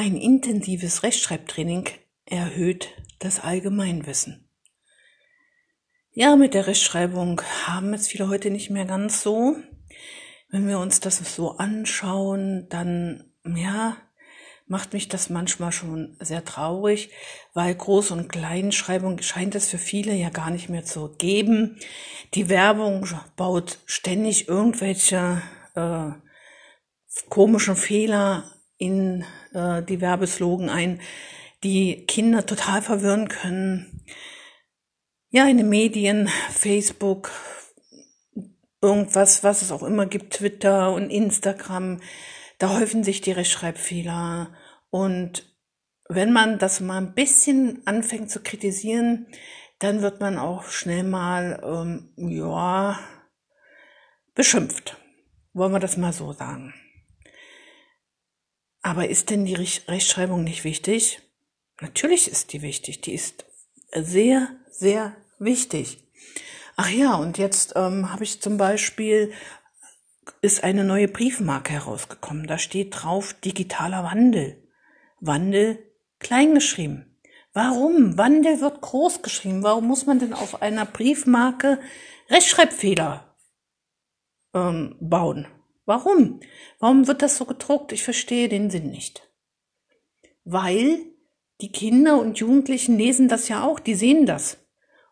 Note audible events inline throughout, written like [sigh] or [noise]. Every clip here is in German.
Ein intensives Rechtschreibtraining erhöht das Allgemeinwissen. Ja, mit der Rechtschreibung haben es viele heute nicht mehr ganz so. Wenn wir uns das so anschauen, dann, ja, macht mich das manchmal schon sehr traurig, weil Groß- und Kleinschreibung scheint es für viele ja gar nicht mehr zu geben. Die Werbung baut ständig irgendwelche äh, komischen Fehler in äh, die Werbeslogan ein, die Kinder total verwirren können. Ja, in den Medien, Facebook, irgendwas, was es auch immer gibt, Twitter und Instagram, da häufen sich die Rechtschreibfehler. Und wenn man das mal ein bisschen anfängt zu kritisieren, dann wird man auch schnell mal, ähm, ja, beschimpft. Wollen wir das mal so sagen. Aber ist denn die Rechtschreibung nicht wichtig? Natürlich ist die wichtig. Die ist sehr, sehr wichtig. Ach ja, und jetzt ähm, habe ich zum Beispiel, ist eine neue Briefmarke herausgekommen. Da steht drauf digitaler Wandel. Wandel klein geschrieben. Warum? Wandel wird groß geschrieben. Warum muss man denn auf einer Briefmarke Rechtschreibfehler ähm, bauen? Warum? Warum wird das so gedruckt? Ich verstehe den Sinn nicht. Weil die Kinder und Jugendlichen lesen das ja auch, die sehen das.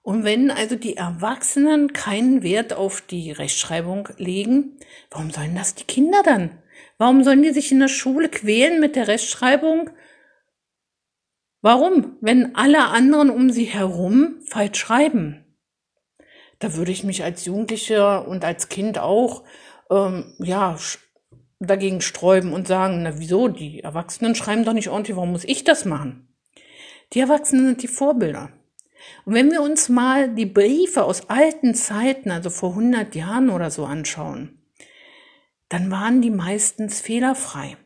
Und wenn also die Erwachsenen keinen Wert auf die Rechtschreibung legen, warum sollen das die Kinder dann? Warum sollen die sich in der Schule quälen mit der Rechtschreibung? Warum? Wenn alle anderen um sie herum falsch schreiben. Da würde ich mich als Jugendlicher und als Kind auch ähm, ja, dagegen sträuben und sagen, na wieso, die Erwachsenen schreiben doch nicht ordentlich, warum muss ich das machen? Die Erwachsenen sind die Vorbilder. Und wenn wir uns mal die Briefe aus alten Zeiten, also vor 100 Jahren oder so anschauen, dann waren die meistens fehlerfrei.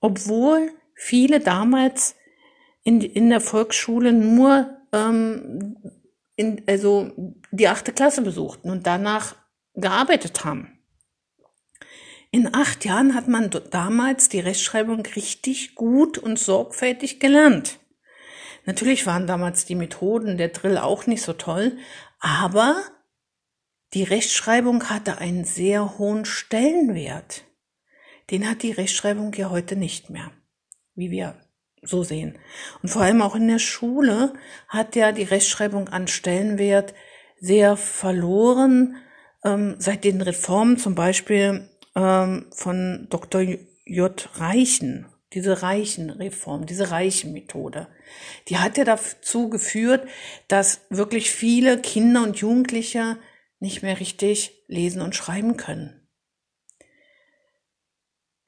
Obwohl viele damals in, in der Volksschule nur ähm, in, also die achte Klasse besuchten und danach gearbeitet haben. In acht Jahren hat man damals die Rechtschreibung richtig gut und sorgfältig gelernt. Natürlich waren damals die Methoden der Drill auch nicht so toll, aber die Rechtschreibung hatte einen sehr hohen Stellenwert. Den hat die Rechtschreibung ja heute nicht mehr, wie wir so sehen. Und vor allem auch in der Schule hat ja die Rechtschreibung an Stellenwert sehr verloren, ähm, seit den Reformen zum Beispiel ähm, von Dr. J. Reichen, diese Reichenreform, diese Reichenmethode, die hat ja dazu geführt, dass wirklich viele Kinder und Jugendliche nicht mehr richtig lesen und schreiben können.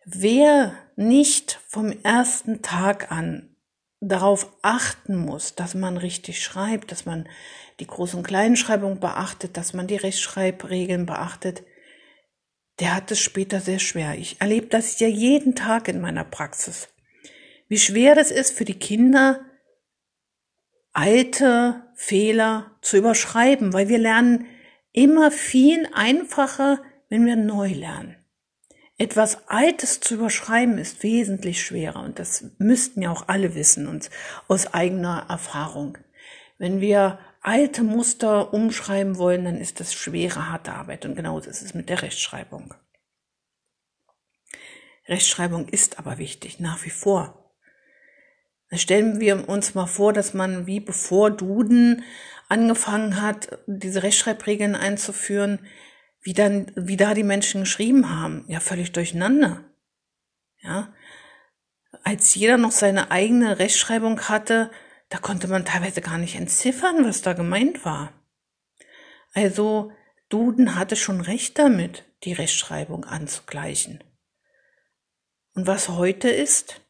Wer nicht vom ersten Tag an darauf achten muss, dass man richtig schreibt, dass man die Groß- und Kleinschreibung beachtet, dass man die Rechtschreibregeln beachtet, der hat es später sehr schwer. Ich erlebe das ja jeden Tag in meiner Praxis. Wie schwer das ist für die Kinder, alte Fehler zu überschreiben, weil wir lernen immer viel einfacher, wenn wir neu lernen. Etwas Altes zu überschreiben ist wesentlich schwerer und das müssten ja auch alle wissen und aus eigener Erfahrung. Wenn wir alte Muster umschreiben wollen, dann ist das schwere, harte Arbeit und genauso ist es mit der Rechtschreibung. Rechtschreibung ist aber wichtig, nach wie vor. stellen wir uns mal vor, dass man wie bevor Duden angefangen hat, diese Rechtschreibregeln einzuführen, wie dann, wie da die Menschen geschrieben haben. Ja, völlig durcheinander. Ja. Als jeder noch seine eigene Rechtschreibung hatte, da konnte man teilweise gar nicht entziffern, was da gemeint war. Also, Duden hatte schon recht damit, die Rechtschreibung anzugleichen. Und was heute ist,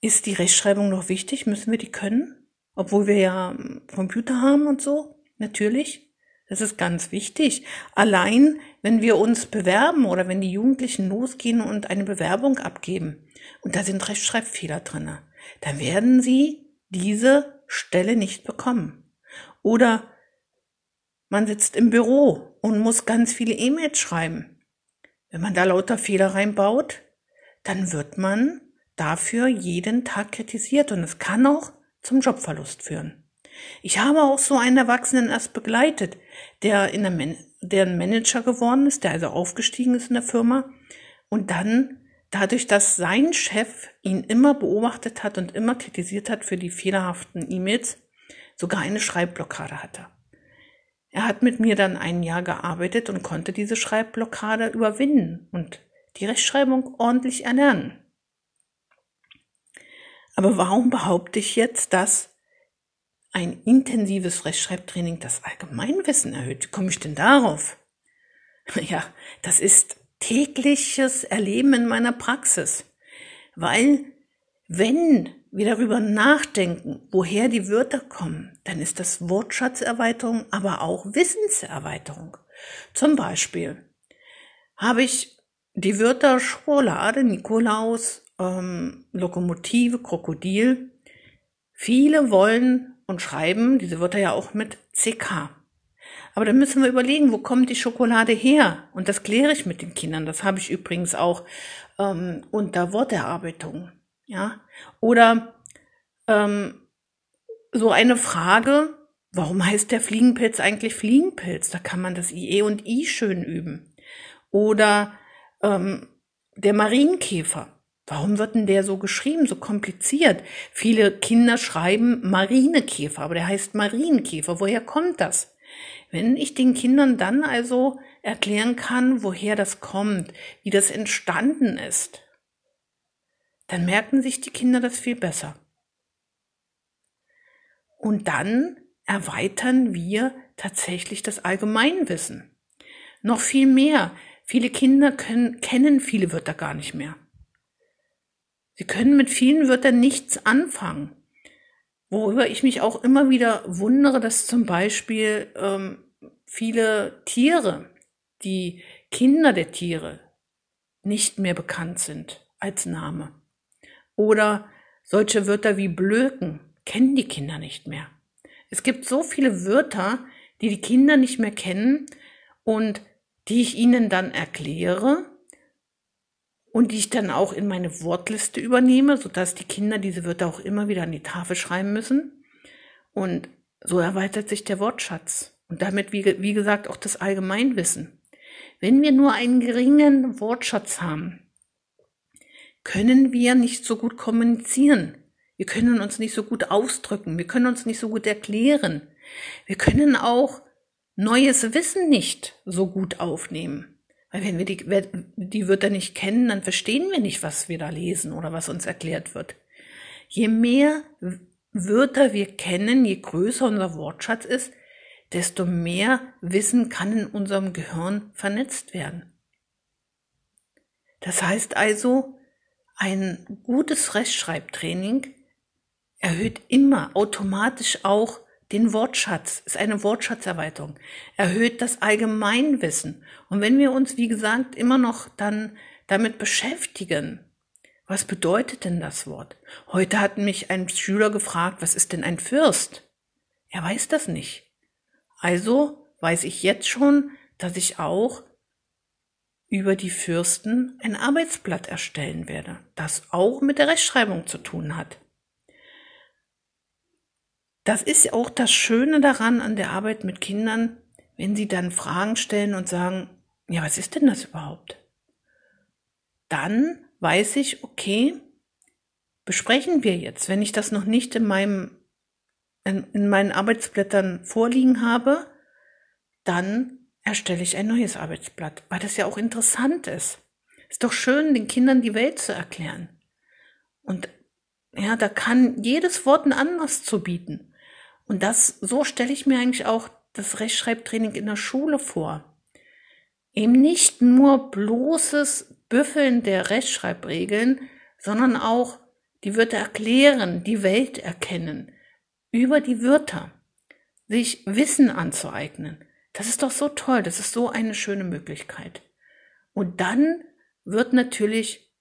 ist die Rechtschreibung noch wichtig? Müssen wir die können? Obwohl wir ja Computer haben und so? Natürlich. Das ist ganz wichtig. Allein, wenn wir uns bewerben oder wenn die Jugendlichen losgehen und eine Bewerbung abgeben und da sind Rechtschreibfehler drinne, dann werden sie diese Stelle nicht bekommen. Oder man sitzt im Büro und muss ganz viele E-Mails schreiben. Wenn man da lauter Fehler reinbaut, dann wird man dafür jeden Tag kritisiert und es kann auch zum Jobverlust führen. Ich habe auch so einen Erwachsenen erst begleitet, der in der Man der ein Manager geworden ist, der also aufgestiegen ist in der Firma und dann dadurch, dass sein Chef ihn immer beobachtet hat und immer kritisiert hat für die fehlerhaften E-Mails, sogar eine Schreibblockade hatte. Er hat mit mir dann ein Jahr gearbeitet und konnte diese Schreibblockade überwinden und die Rechtschreibung ordentlich erlernen. Aber warum behaupte ich jetzt, dass ein intensives Rechtschreibtraining das Allgemeinwissen erhöht? Wie komme ich denn darauf? [laughs] Ja, das ist tägliches Erleben in meiner Praxis. Weil wenn wir darüber nachdenken, woher die Wörter kommen, dann ist das Wortschatzerweiterung, aber auch Wissenserweiterung. Zum Beispiel habe ich die Wörter Schokolade, Nikolaus, ähm, Lokomotive, Krokodil. Viele wollen und schreiben diese Wörter ja auch mit CK. Aber dann müssen wir überlegen, wo kommt die Schokolade her? Und das kläre ich mit den Kindern. Das habe ich übrigens auch ähm, unter Worterarbeitung. Ja? Oder ähm, so eine Frage, warum heißt der Fliegenpilz eigentlich Fliegenpilz? Da kann man das IE und I schön üben. Oder ähm, der Marienkäfer. Warum wird denn der so geschrieben, so kompliziert? Viele Kinder schreiben Marinekäfer, aber der heißt Marienkäfer. Woher kommt das? Wenn ich den Kindern dann also erklären kann, woher das kommt, wie das entstanden ist, dann merken sich die Kinder das viel besser. Und dann erweitern wir tatsächlich das Allgemeinwissen. Noch viel mehr. Viele Kinder können, kennen viele Wörter gar nicht mehr. Sie können mit vielen Wörtern nichts anfangen. Worüber ich mich auch immer wieder wundere, dass zum Beispiel ähm, viele Tiere, die Kinder der Tiere, nicht mehr bekannt sind als Name. Oder solche Wörter wie Blöken kennen die Kinder nicht mehr. Es gibt so viele Wörter, die die Kinder nicht mehr kennen und die ich ihnen dann erkläre und die ich dann auch in meine Wortliste übernehme, sodass die Kinder diese Wörter auch immer wieder an die Tafel schreiben müssen. Und so erweitert sich der Wortschatz und damit, wie, wie gesagt, auch das Allgemeinwissen. Wenn wir nur einen geringen Wortschatz haben, können wir nicht so gut kommunizieren. Wir können uns nicht so gut ausdrücken. Wir können uns nicht so gut erklären. Wir können auch neues Wissen nicht so gut aufnehmen. Weil wenn wir die, die Wörter nicht kennen, dann verstehen wir nicht, was wir da lesen oder was uns erklärt wird. Je mehr Wörter wir kennen, je größer unser Wortschatz ist, desto mehr Wissen kann in unserem Gehirn vernetzt werden. Das heißt also, ein gutes Rechtschreibtraining erhöht immer automatisch auch den Wortschatz, ist eine Wortschatzerweiterung, erhöht das Allgemeinwissen. Und wenn wir uns, wie gesagt, immer noch dann damit beschäftigen, was bedeutet denn das Wort? Heute hat mich ein Schüler gefragt, was ist denn ein Fürst? Er weiß das nicht. Also weiß ich jetzt schon, dass ich auch über die Fürsten ein Arbeitsblatt erstellen werde, das auch mit der Rechtschreibung zu tun hat. Das ist auch das Schöne daran an der Arbeit mit Kindern, wenn sie dann Fragen stellen und sagen, ja, was ist denn das überhaupt? Dann weiß ich, okay, besprechen wir jetzt, wenn ich das noch nicht in meinem in, in meinen Arbeitsblättern vorliegen habe, dann erstelle ich ein neues Arbeitsblatt, weil das ja auch interessant ist. Ist doch schön, den Kindern die Welt zu erklären. Und ja, da kann jedes Wort ein anderes zu bieten. Und das, so stelle ich mir eigentlich auch das Rechtschreibtraining in der Schule vor. Eben nicht nur bloßes Büffeln der Rechtschreibregeln, sondern auch die Wörter erklären, die Welt erkennen, über die Wörter, sich Wissen anzueignen. Das ist doch so toll, das ist so eine schöne Möglichkeit. Und dann wird natürlich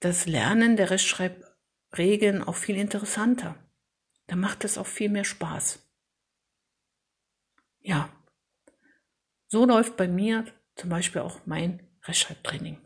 das Lernen der Rechtschreibregeln auch viel interessanter dann macht es auch viel mehr Spaß. Ja, so läuft bei mir zum Beispiel auch mein Rechtschreibtraining.